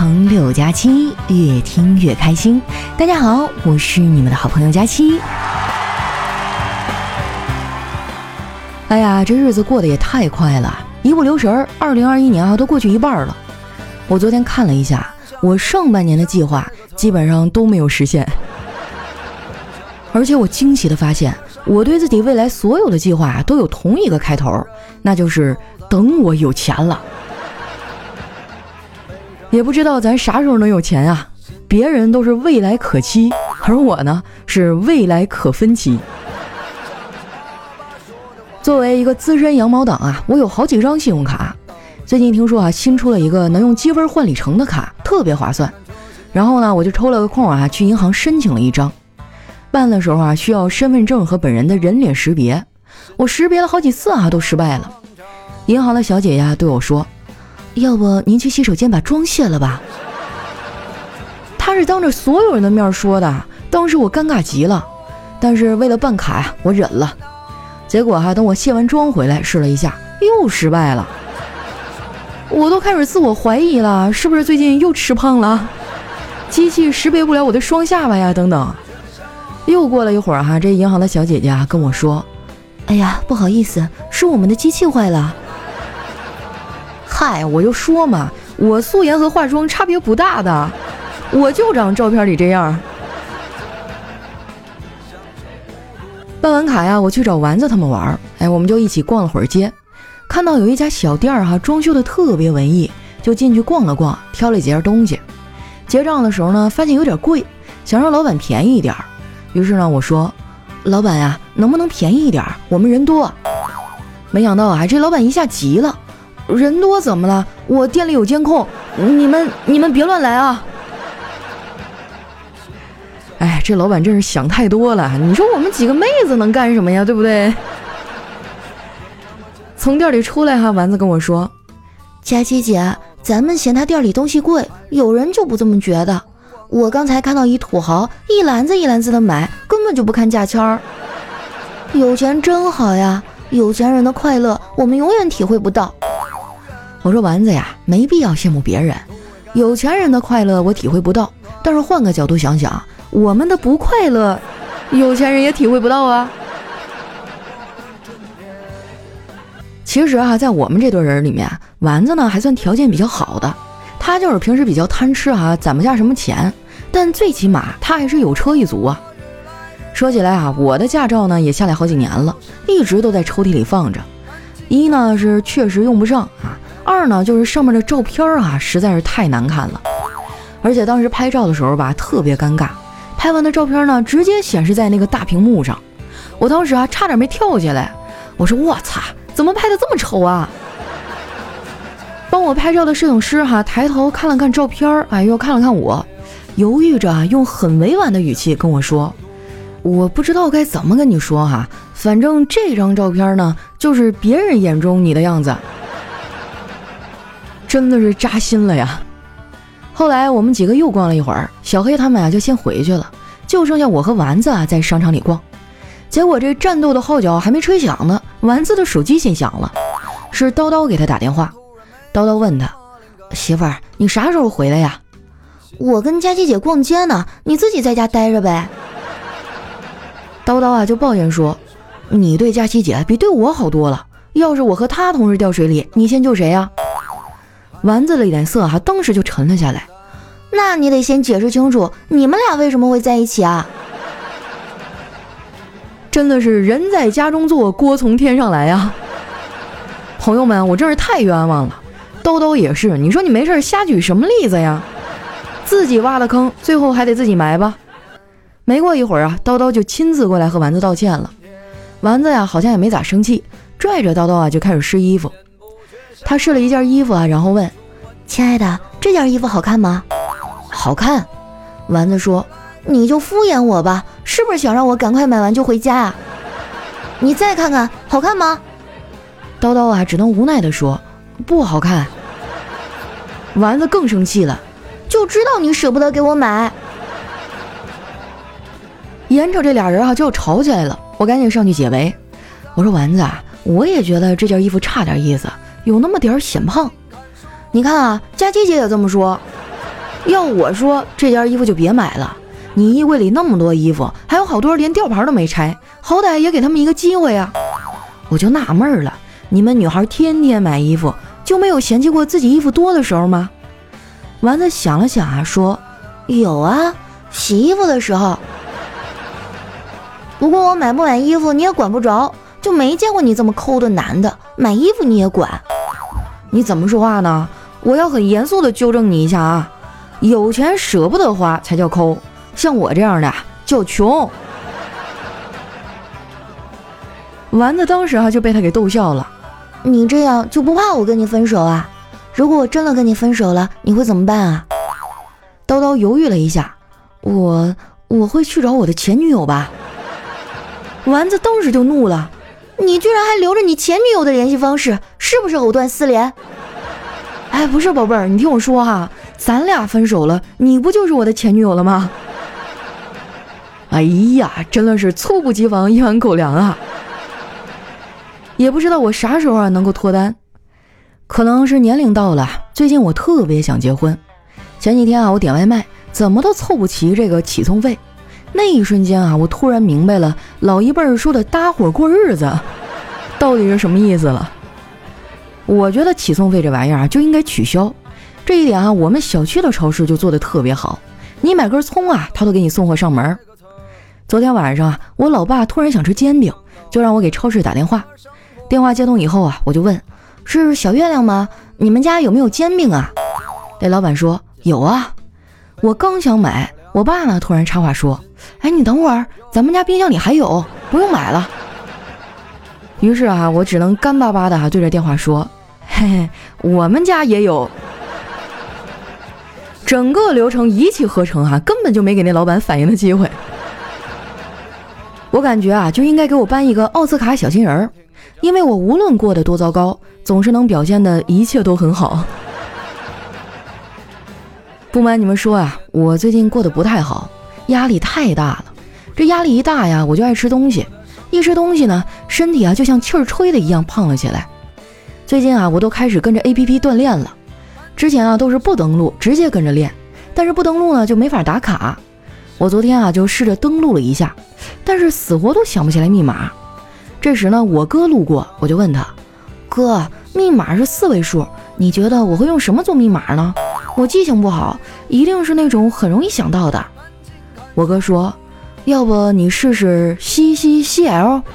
成六加七，越听越开心。大家好，我是你们的好朋友佳期。哎呀，这日子过得也太快了，一不留神儿，二零二一年啊都过去一半了。我昨天看了一下，我上半年的计划基本上都没有实现，而且我惊喜的发现，我对自己未来所有的计划都有同一个开头，那就是等我有钱了。也不知道咱啥时候能有钱啊！别人都是未来可期，而我呢是未来可分期。作为一个资深羊毛党啊，我有好几张信用卡。最近听说啊，新出了一个能用积分换里程的卡，特别划算。然后呢，我就抽了个空啊，去银行申请了一张。办的时候啊，需要身份证和本人的人脸识别，我识别了好几次啊，都失败了。银行的小姐呀对我说。要不您去洗手间把妆卸了吧？他是当着所有人的面说的，当时我尴尬极了。但是为了办卡呀，我忍了。结果哈，等我卸完妆回来试了一下，又失败了。我都开始自我怀疑了，是不是最近又吃胖了？机器识别不了我的双下巴呀，等等。又过了一会儿哈，这银行的小姐姐啊跟我说：“哎呀，不好意思，是我们的机器坏了。”嗨，我就说嘛，我素颜和化妆差别不大的，我就长照片里这样。办完卡呀，我去找丸子他们玩儿，哎，我们就一起逛了会儿街，看到有一家小店儿哈，装修的特别文艺，就进去逛了逛，挑了几件东西。结账的时候呢，发现有点贵，想让老板便宜一点儿，于是呢，我说，老板呀，能不能便宜一点？我们人多。没想到啊，这老板一下急了。人多怎么了？我店里有监控，你们你们别乱来啊！哎，这老板真是想太多了。你说我们几个妹子能干什么呀？对不对？从店里出来哈，丸子跟我说：“佳琪姐，咱们嫌他店里东西贵，有人就不这么觉得。我刚才看到一土豪一篮子一篮子的买，根本就不看价签儿。有钱真好呀，有钱人的快乐我们永远体会不到。”我说丸子呀，没必要羡慕别人，有钱人的快乐我体会不到，但是换个角度想想，我们的不快乐，有钱人也体会不到啊。其实啊，在我们这堆人里面，丸子呢还算条件比较好的，他就是平时比较贪吃哈，攒不下什么钱，但最起码他还是有车一族啊。说起来啊，我的驾照呢也下来好几年了，一直都在抽屉里放着，一呢是确实用不上啊。二呢，就是上面的照片啊，实在是太难看了，而且当时拍照的时候吧，特别尴尬。拍完的照片呢，直接显示在那个大屏幕上，我当时啊，差点没跳起来。我说我操，怎么拍的这么丑啊？帮我拍照的摄影师哈，抬头看了看照片，哎，又看了看我，犹豫着用很委婉的语气跟我说：“我不知道该怎么跟你说哈，反正这张照片呢，就是别人眼中你的样子。”真的是扎心了呀！后来我们几个又逛了一会儿，小黑他们啊就先回去了，就剩下我和丸子啊在商场里逛。结果这战斗的号角还没吹响呢，丸子的手机先响了，是叨叨给他打电话。叨叨问他：“媳妇儿，你啥时候回来呀？”“我跟佳琪姐逛街呢，你自己在家待着呗。”叨叨啊就抱怨说：“你对佳琪姐比对我好多了，要是我和她同时掉水里，你先救谁呀？”丸子的脸色哈，当时就沉了下来。那你得先解释清楚，你们俩为什么会在一起啊？真的是人在家中坐，锅从天上来呀！朋友们，我真是太冤枉了。叨叨也是，你说你没事瞎举什么例子呀？自己挖的坑，最后还得自己埋吧。没过一会儿啊，叨叨就亲自过来和丸子道歉了。丸子呀，好像也没咋生气，拽着叨叨啊就开始试衣服。他试了一件衣服啊，然后问：“亲爱的，这件衣服好看吗？”“好看。”丸子说：“你就敷衍我吧，是不是想让我赶快买完就回家啊？”“你再看看，好看吗？”叨叨啊，只能无奈地说：“不好看。”丸子更生气了，就知道你舍不得给我买。眼瞅这俩人啊就要吵起来了，我赶紧上去解围。我说：“丸子啊，我也觉得这件衣服差点意思。”有那么点儿显胖，你看啊，佳琪姐也这么说。要我说，这件衣服就别买了。你衣柜里那么多衣服，还有好多连吊牌都没拆，好歹也给他们一个机会啊！我就纳闷了，你们女孩天天买衣服，就没有嫌弃过自己衣服多的时候吗？丸子想了想啊，说：“有啊，洗衣服的时候。不过我买不买衣服你也管不着，就没见过你这么抠的男的，买衣服你也管？你怎么说话呢？我要很严肃的纠正你一下啊，有钱舍不得花才叫抠。”像我这样的叫穷。丸子当时啊就被他给逗笑了。你这样就不怕我跟你分手啊？如果我真的跟你分手了，你会怎么办啊？叨叨犹豫了一下，我我会去找我的前女友吧。丸子当时就怒了，你居然还留着你前女友的联系方式，是不是藕断丝连？哎，不是宝贝儿，你听我说哈，咱俩分手了，你不就是我的前女友了吗？哎呀，真的是猝不及防一碗狗粮啊！也不知道我啥时候啊能够脱单，可能是年龄到了。最近我特别想结婚，前几天啊我点外卖，怎么都凑不齐这个起送费。那一瞬间啊，我突然明白了老一辈儿说的搭伙过日子到底是什么意思了。我觉得起送费这玩意儿啊就应该取消，这一点啊我们小区的超市就做的特别好，你买根葱啊，他都给你送货上门。昨天晚上啊，我老爸突然想吃煎饼，就让我给超市打电话。电话接通以后啊，我就问：“是小月亮吗？你们家有没有煎饼啊？”那老板说：“有啊。”我刚想买，我爸呢突然插话说：“哎，你等会儿，咱们家冰箱里还有，不用买了。”于是啊，我只能干巴巴的对着电话说：“嘿嘿，我们家也有。”整个流程一气呵成啊，根本就没给那老板反应的机会。我感觉啊，就应该给我颁一个奥斯卡小金人儿，因为我无论过得多糟糕，总是能表现的一切都很好。不瞒你们说啊，我最近过得不太好，压力太大了。这压力一大呀，我就爱吃东西，一吃东西呢，身体啊就像气儿吹的一样胖了起来。最近啊，我都开始跟着 APP 锻炼了，之前啊都是不登录直接跟着练，但是不登录呢就没法打卡。我昨天啊就试着登录了一下。但是死活都想不起来密码。这时呢，我哥路过，我就问他：“哥，密码是四位数，你觉得我会用什么做密码呢？我记性不好，一定是那种很容易想到的。”我哥说：“要不你试试 C C C L。”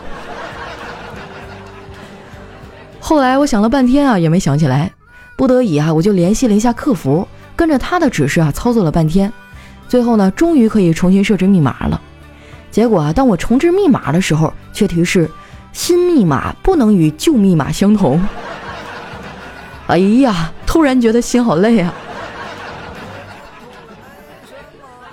后来我想了半天啊，也没想起来。不得已啊，我就联系了一下客服，跟着他的指示啊操作了半天，最后呢，终于可以重新设置密码了。结果啊，当我重置密码的时候，却提示新密码不能与旧密码相同。哎呀，突然觉得心好累啊！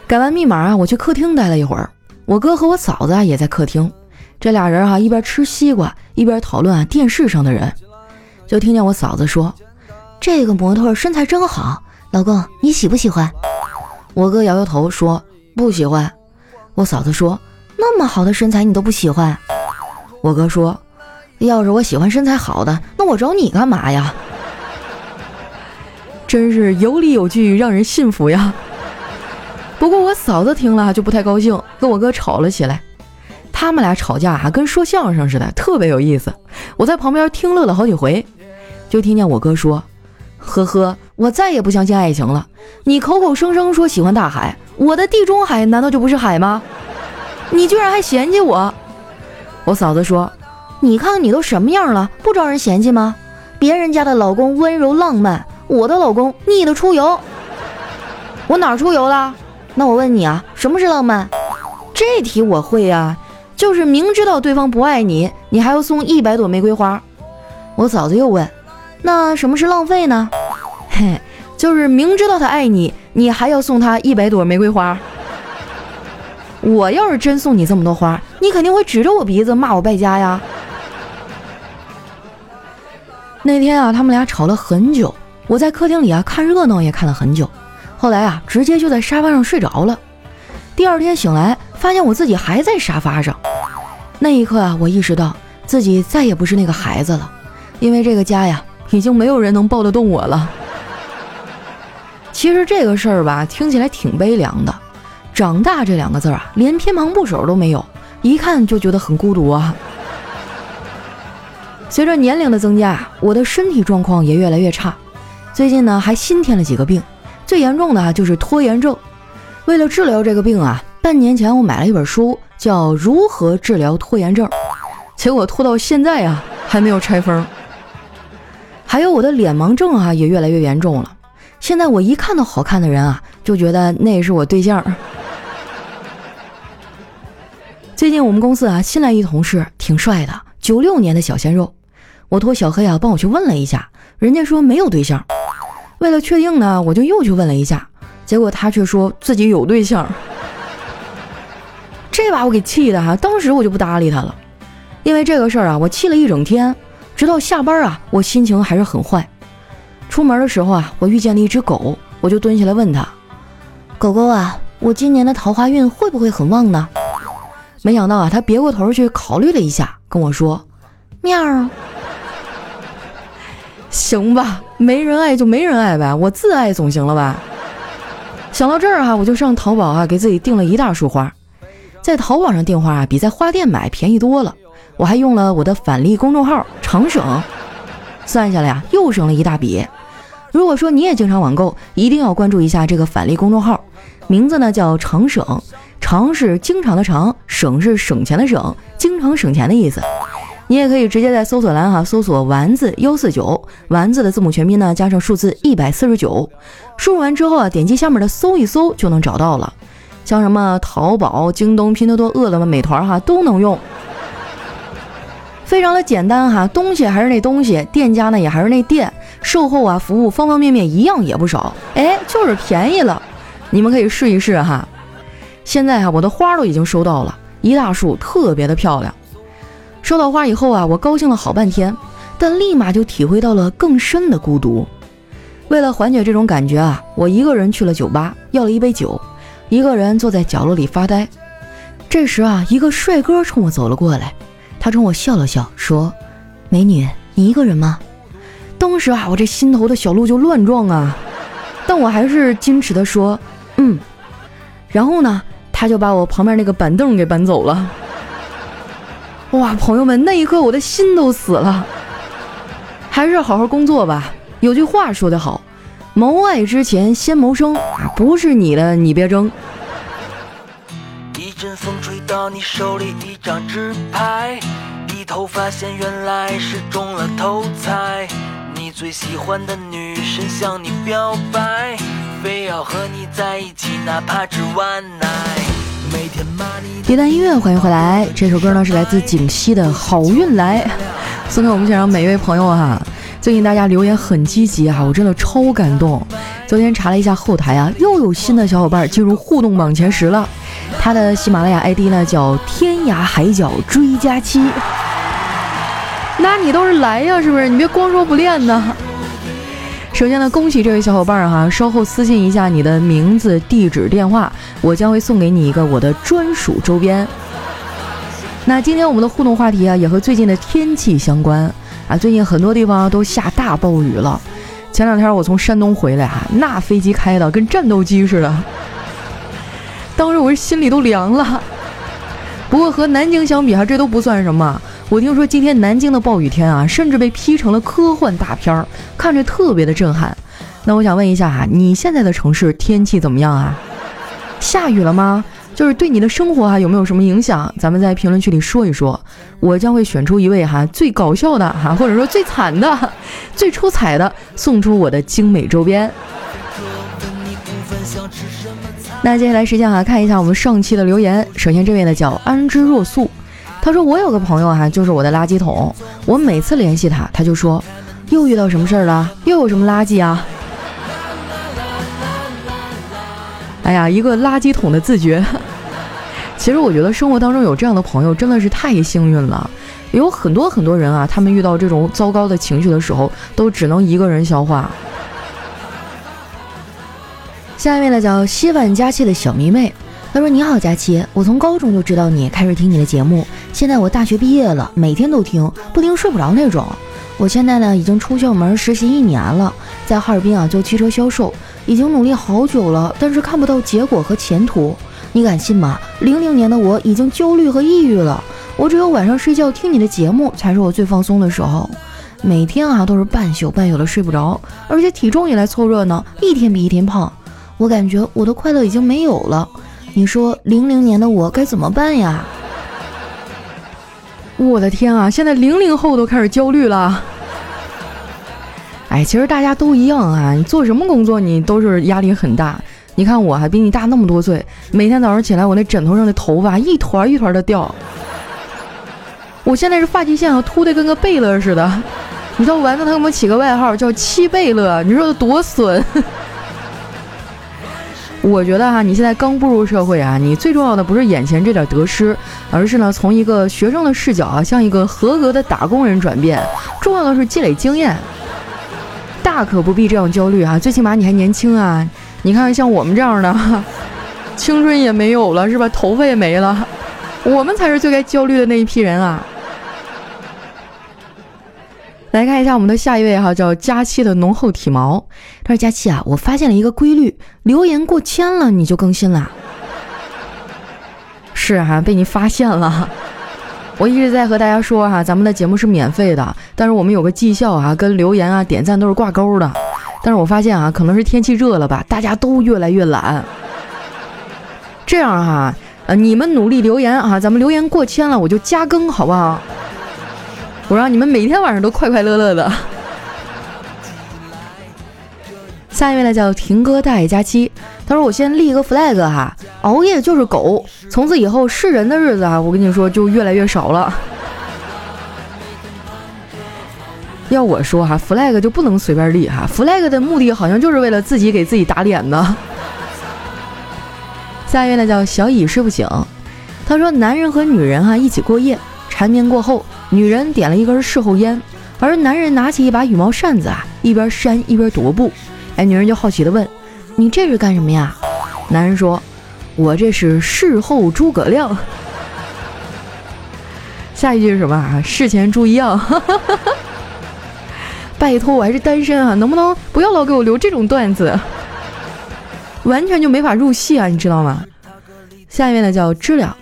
改完密码啊，我去客厅待了一会儿。我哥和我嫂子啊也在客厅，这俩人哈一边吃西瓜一边讨论啊电视上的人。就听见我嫂子说：“这个模特身材真好，老公你喜不喜欢？”我哥摇摇头说：“不喜欢。”我嫂子说。那么好的身材你都不喜欢，我哥说，要是我喜欢身材好的，那我找你干嘛呀？真是有理有据，让人信服呀。不过我嫂子听了就不太高兴，跟我哥吵了起来。他们俩吵架啊，跟说相声似的，特别有意思。我在旁边听乐了好几回，就听见我哥说：“呵呵，我再也不相信爱情了。你口口声声说喜欢大海，我的地中海难道就不是海吗？”你居然还嫌弃我！我嫂子说：“你看你都什么样了，不招人嫌弃吗？别人家的老公温柔浪漫，我的老公腻的出油。我哪出油了？那我问你啊，什么是浪漫？这题我会呀，就是明知道对方不爱你，你还要送一百朵玫瑰花。我嫂子又问：那什么是浪费呢？嘿，就是明知道他爱你，你还要送他一百朵玫瑰花。”我要是真送你这么多花，你肯定会指着我鼻子骂我败家呀。那天啊，他们俩吵了很久，我在客厅里啊看热闹也看了很久，后来啊直接就在沙发上睡着了。第二天醒来，发现我自己还在沙发上。那一刻啊，我意识到自己再也不是那个孩子了，因为这个家呀，已经没有人能抱得动我了。其实这个事儿吧，听起来挺悲凉的。长大这两个字啊，连偏旁部首都没有，一看就觉得很孤独啊。随着年龄的增加，我的身体状况也越来越差。最近呢，还新添了几个病，最严重的啊就是拖延症。为了治疗这个病啊，半年前我买了一本书，叫《如何治疗拖延症》，结果拖到现在啊，还没有拆封。还有我的脸盲症啊，也越来越严重了。现在我一看到好看的人啊，就觉得那是我对象。最近我们公司啊，新来一同事，挺帅的，九六年的小鲜肉。我托小黑啊帮我去问了一下，人家说没有对象。为了确定呢，我就又去问了一下，结果他却说自己有对象。这把我给气的哈，当时我就不搭理他了。因为这个事儿啊，我气了一整天，直到下班啊，我心情还是很坏。出门的时候啊，我遇见了一只狗，我就蹲下来问他：“狗狗啊，我今年的桃花运会不会很旺呢？”没想到啊，他别过头去考虑了一下，跟我说：“喵。”行吧，没人爱就没人爱呗，我自爱总行了吧？想到这儿哈，我就上淘宝啊，给自己订了一大束花。在淘宝上订花啊，比在花店买便宜多了。我还用了我的返利公众号长省，算下来呀，又省了一大笔。如果说你也经常网购，一定要关注一下这个返利公众号，名字呢叫长省，长是经常的长，省是省钱的省，经常省钱的意思。你也可以直接在搜索栏哈搜索“丸子幺四九”，丸子的字母全拼呢加上数字一百四十九，输入完之后啊，点击下面的搜一搜就能找到了。像什么淘宝、京东、拼多多、饿了么、美团哈都能用，非常的简单哈，东西还是那东西，店家呢也还是那店，售后啊服务方方面面一样也不少，哎，就是便宜了，你们可以试一试哈。现在啊，我的花都已经收到了一大束，特别的漂亮。收到花以后啊，我高兴了好半天，但立马就体会到了更深的孤独。为了缓解这种感觉啊，我一个人去了酒吧，要了一杯酒，一个人坐在角落里发呆。这时啊，一个帅哥冲我走了过来，他冲我笑了笑，说：“美女，你一个人吗？”当时啊，我这心头的小鹿就乱撞啊，但我还是矜持的说：“嗯。”然后呢，他就把我旁边那个板凳给搬走了。哇，朋友们，那一刻我的心都死了。还是好好工作吧。有句话说得好，谋爱之前先谋生，不是你的你别争。一阵风吹到你手里一张纸牌，低头发现原来是中了头彩。你最喜欢的女神向你表白，非要和你在一起，哪怕只晚奶。一段音乐，欢迎回来。这首歌呢是来自景熙的《好运来》，送给我们现场每一位朋友哈。最近大家留言很积极啊，我真的超感动。昨天查了一下后台啊，又有新的小伙伴进入互动榜前十了。他的喜马拉雅 ID 呢叫天涯海角追加期。那你倒是来呀，是不是？你别光说不练呢。首先呢，恭喜这位小伙伴哈，稍后私信一下你的名字、地址、电话，我将会送给你一个我的专属周边。那今天我们的互动话题啊，也和最近的天气相关啊。最近很多地方都下大暴雨了。前两天我从山东回来哈，那飞机开的跟战斗机似的，当时我这心里都凉了。不过和南京相比哈，这都不算什么。我听说今天南京的暴雨天啊，甚至被 P 成了科幻大片儿，看着特别的震撼。那我想问一下哈，你现在的城市天气怎么样啊？下雨了吗？就是对你的生活哈有没有什么影响？咱们在评论区里说一说，我将会选出一位哈最搞笑的哈，或者说最惨的、最出彩的，送出我的精美周边。那接下来时间哈，看一下我们上期的留言。首先这位呢叫安之若素。他说：“我有个朋友哈，就是我的垃圾桶。我每次联系他，他就说又遇到什么事儿了，又有什么垃圾啊？哎呀，一个垃圾桶的自觉。其实我觉得生活当中有这样的朋友真的是太幸运了。有很多很多人啊，他们遇到这种糟糕的情绪的时候，都只能一个人消化。下面呢叫希万佳期的小迷妹。”他说：“你好，佳琪，我从高中就知道你，开始听你的节目。现在我大学毕业了，每天都听，不听睡不着那种。我现在呢已经出校门实习一年了，在哈尔滨啊做汽车销售，已经努力好久了，但是看不到结果和前途。你敢信吗？零零年的我已经焦虑和抑郁了，我只有晚上睡觉听你的节目才是我最放松的时候。每天啊都是半宿半宿的睡不着，而且体重也来凑热闹，一天比一天胖。我感觉我的快乐已经没有了。你说零零年的我该怎么办呀？我的天啊！现在零零后都开始焦虑了。哎，其实大家都一样啊，你做什么工作你都是压力很大。你看我还比你大那么多岁，每天早上起来我那枕头上的头发一团一团的掉。我现在是发际线啊秃的跟个贝勒似的。你知道丸子他给我们起个外号叫七贝勒，你说多损？我觉得哈，你现在刚步入社会啊，你最重要的不是眼前这点得失，而是呢从一个学生的视角啊，向一个合格的打工人转变。重要的是积累经验，大可不必这样焦虑啊！最起码你还年轻啊！你看像我们这样的，青春也没有了是吧？头发也没了，我们才是最该焦虑的那一批人啊！来看一下我们的下一位哈，叫佳期的浓厚体毛。他说：“佳期啊，我发现了一个规律，留言过千了你就更新了。是哈，被你发现了。我一直在和大家说哈，咱们的节目是免费的，但是我们有个绩效啊，跟留言啊、点赞都是挂钩的。但是我发现啊，可能是天气热了吧，大家都越来越懒。这样哈，呃，你们努力留言啊，咱们留言过千了，我就加更，好不好？”我让你们每天晚上都快快乐乐的。下一位呢叫婷哥大爷佳期，他说我先立一个 flag 哈，熬夜就是狗，从此以后是人的日子啊，我跟你说就越来越少了。要我说哈，flag 就不能随便立哈，flag 的目的好像就是为了自己给自己打脸呢。下一位呢叫小乙睡不醒，他说男人和女人哈一起过夜，缠绵过后。女人点了一根事后烟，而男人拿起一把羽毛扇子啊，一边扇一边踱步。哎，女人就好奇的问：“你这是干什么呀？”男人说：“我这是事后诸葛亮。”下一句是什么啊？事前注意啊！拜托，我还是单身啊，能不能不要老给我留这种段子？完全就没法入戏啊，你知道吗？下一位呢叫知了，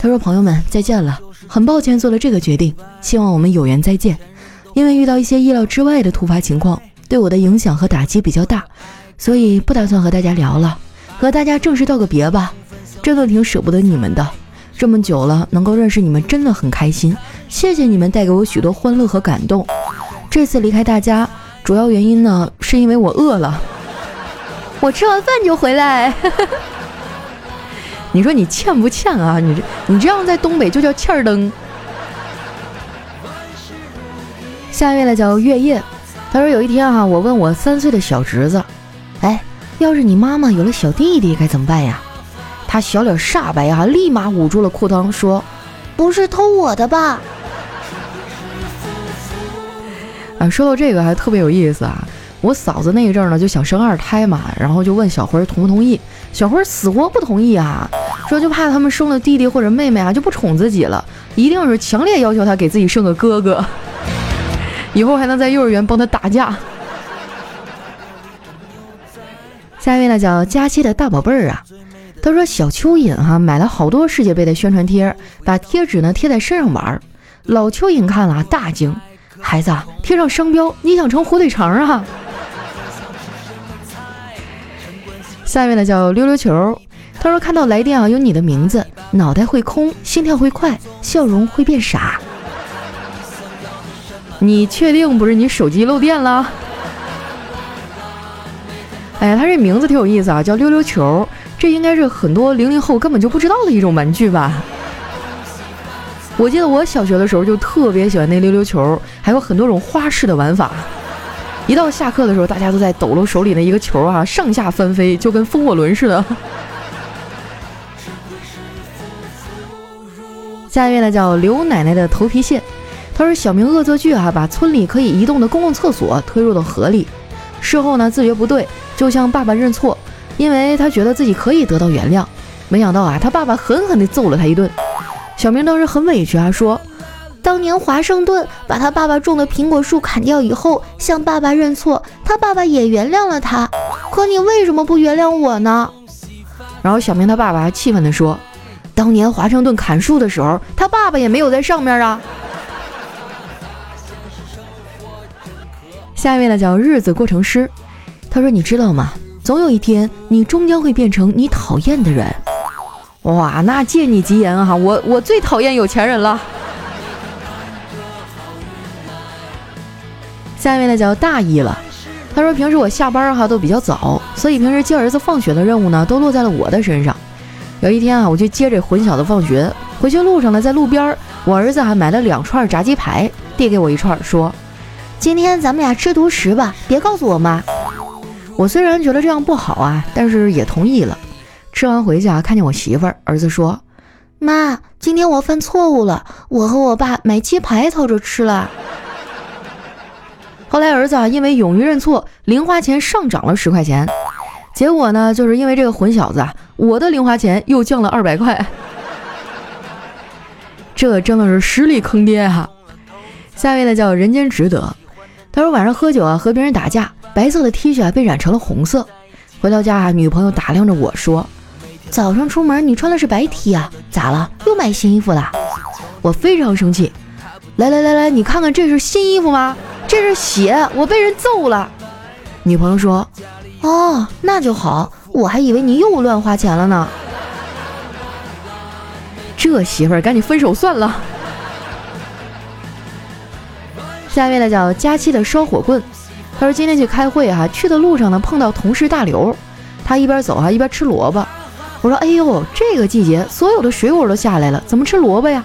他说：“朋友们，再见了。”很抱歉做了这个决定，希望我们有缘再见。因为遇到一些意料之外的突发情况，对我的影响和打击比较大，所以不打算和大家聊了，和大家正式道个别吧。真的挺舍不得你们的，这么久了，能够认识你们真的很开心。谢谢你们带给我许多欢乐和感动。这次离开大家，主要原因呢，是因为我饿了，我吃完饭就回来。你说你欠不欠啊？你这你这样在东北就叫欠儿登。下一位呢叫月夜，他说有一天啊，我问我三岁的小侄子，哎，要是你妈妈有了小弟弟该怎么办呀？他小脸煞白啊，立马捂住了裤裆说：“不是偷我的吧？”啊，说到这个还特别有意思啊。我嫂子那一阵呢就想生二胎嘛，然后就问小辉同不同意。小辉死活不同意啊，说就怕他们生了弟弟或者妹妹啊就不宠自己了，一定是强烈要求他给自己生个哥哥，以后还能在幼儿园帮他打架。下一位呢叫佳期的大宝贝儿啊，他说小蚯蚓哈买了好多世界杯的宣传贴，把贴纸呢贴在身上玩，老蚯蚓看了大惊，孩子贴上商标你想成火腿肠啊？下面呢叫溜溜球，他说看到来电啊有你的名字，脑袋会空，心跳会快，笑容会变傻。你确定不是你手机漏电了？哎呀，他这名字挺有意思啊，叫溜溜球，这应该是很多零零后根本就不知道的一种玩具吧？我记得我小学的时候就特别喜欢那溜溜球，还有很多种花式的玩法。一到下课的时候，大家都在抖搂手里的一个球啊，上下翻飞，就跟风火轮似的。下一位呢叫刘奶奶的头皮屑，她说小明恶作剧啊，把村里可以移动的公共厕所推入了河里，事后呢自觉不对，就向爸爸认错，因为他觉得自己可以得到原谅，没想到啊他爸爸狠狠地揍了他一顿。小明当时很委屈啊，说：“当年华盛顿把他爸爸种的苹果树砍掉以后，向爸爸认错，他爸爸也原谅了他。可你为什么不原谅我呢？然后小明他爸爸还气愤地说：“当年华盛顿砍树的时候，他爸爸也没有在上面啊。”下一位呢叫日子过成诗，他说：“你知道吗？总有一天，你终将会变成你讨厌的人。”哇，那借你吉言啊！我我最讨厌有钱人了。下一位呢叫大意了，他说平时我下班哈都比较早，所以平时接儿子放学的任务呢都落在了我的身上。有一天啊，我去接这混小子放学，回去路上呢，在路边我儿子还买了两串炸鸡排，递给我一串，说：“今天咱们俩吃独食吧，别告诉我妈。”我虽然觉得这样不好啊，但是也同意了。吃完回家看见我媳妇儿，儿子说：“妈，今天我犯错误了，我和我爸买鸡排偷着吃了。”后来儿子啊，因为勇于认错，零花钱上涨了十块钱。结果呢，就是因为这个混小子啊，我的零花钱又降了二百块。这真的是实力坑爹哈！下一位呢叫人间值得，他说晚上喝酒啊，和别人打架，白色的 T 恤啊被染成了红色。回到家啊，女朋友打量着我说：“早上出门你穿的是白 T 啊，咋了？又买新衣服了？”我非常生气。来来来来，你看看这是新衣服吗？这是血，我被人揍了。女朋友说：“哦，那就好，我还以为你又乱花钱了呢。”这媳妇儿赶紧分手算了。下一位呢叫佳期的烧火棍，他说今天去开会哈，去的路上呢碰到同事大刘，他一边走啊一边吃萝卜。我说：“哎呦，这个季节所有的水果都下来了，怎么吃萝卜呀？”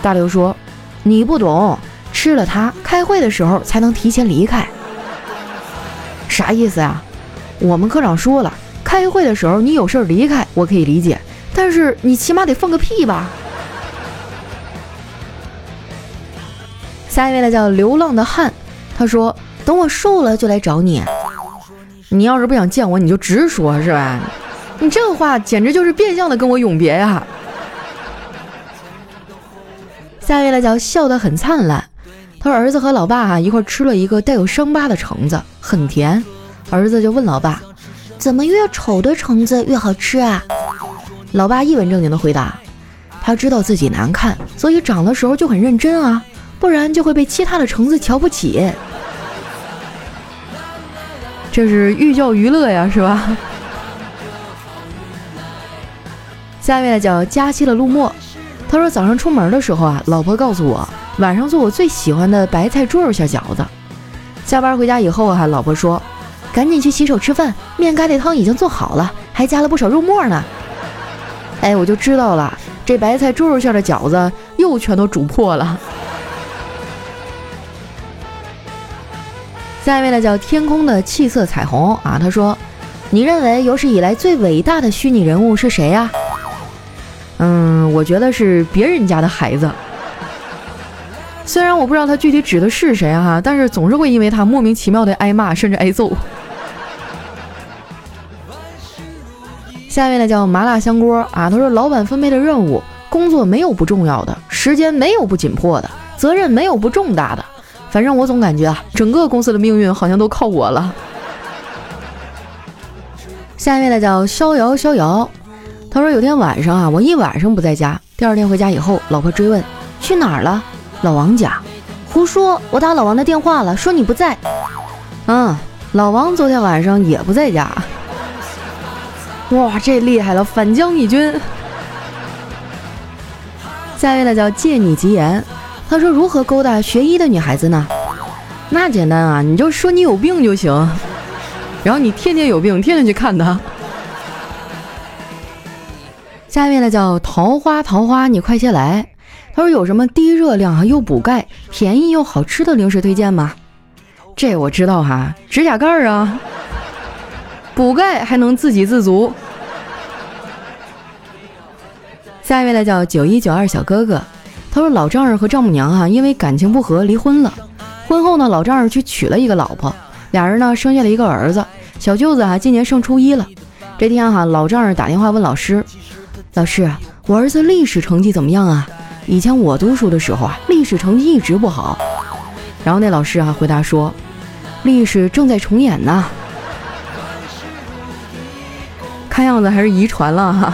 大刘说：“你不懂。”吃了它，开会的时候才能提前离开。啥意思呀？我们科长说了，开会的时候你有事儿离开，我可以理解，但是你起码得放个屁吧。下一位呢叫流浪的汉，他说等我瘦了就来找你。你要是不想见我，你就直说，是吧？你这话简直就是变相的跟我永别呀。下一位呢叫笑得很灿烂。他说：“儿子和老爸啊一块吃了一个带有伤疤的橙子，很甜。儿子就问老爸：怎么越丑的橙子越好吃啊？老爸一本正经的回答：他知道自己难看，所以长的时候就很认真啊，不然就会被其他的橙子瞧不起。这是寓教于乐呀，是吧？下面叫佳期的陆墨，他说早上出门的时候啊，老婆告诉我。”晚上做我最喜欢的白菜猪肉馅饺子。下班回家以后啊，老婆说：“赶紧去洗手吃饭，面疙瘩汤已经做好了，还加了不少肉末呢。”哎，我就知道了，这白菜猪肉馅的饺子又全都煮破了。下一位呢，叫天空的气色彩虹啊，他说：“你认为有史以来最伟大的虚拟人物是谁呀？”嗯，我觉得是别人家的孩子。虽然我不知道他具体指的是谁哈，但是总是会因为他莫名其妙的挨骂，甚至挨揍。下面呢叫麻辣香锅啊，他说老板分配的任务，工作没有不重要的，时间没有不紧迫的，责任没有不重大的，反正我总感觉啊，整个公司的命运好像都靠我了。下面呢叫逍遥逍遥，他说有天晚上啊，我一晚上不在家，第二天回家以后，老婆追问去哪儿了。老王家，胡说！我打老王的电话了，说你不在。嗯，老王昨天晚上也不在家。哇，这厉害了，反将一军。下一位呢叫借你吉言，他说如何勾搭学医的女孩子呢？那简单啊，你就说你有病就行，然后你天天有病，天天去看他。下一位呢叫桃花桃花，你快些来。他说有什么低热量啊又补钙、便宜又好吃的零食推荐吗？这我知道哈，指甲盖儿啊，补钙还能自给自足。下一位呢叫九一九二小哥哥，他说老丈人和丈母娘啊因为感情不和离婚了，婚后呢老丈人去娶了一个老婆，俩人呢生下了一个儿子，小舅子啊今年上初一了。这天哈老丈人打电话问老师，老师我儿子历史成绩怎么样啊？以前我读书的时候啊，历史成绩一直不好。然后那老师啊回答说，历史正在重演呢。看样子还是遗传了哈。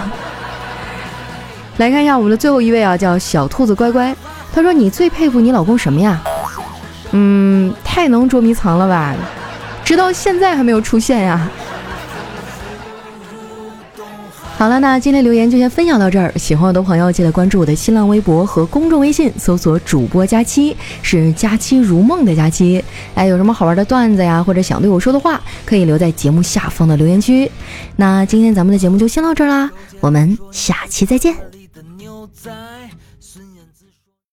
来看一下我们的最后一位啊，叫小兔子乖乖。他说：“你最佩服你老公什么呀？”嗯，太能捉迷藏了吧，直到现在还没有出现呀。好了，那今天留言就先分享到这儿。喜欢我的朋友记得关注我的新浪微博和公众微信，搜索“主播佳期”，是“佳期如梦”的佳期。哎，有什么好玩的段子呀，或者想对我说的话，可以留在节目下方的留言区。那今天咱们的节目就先到这儿啦，我们下期再见。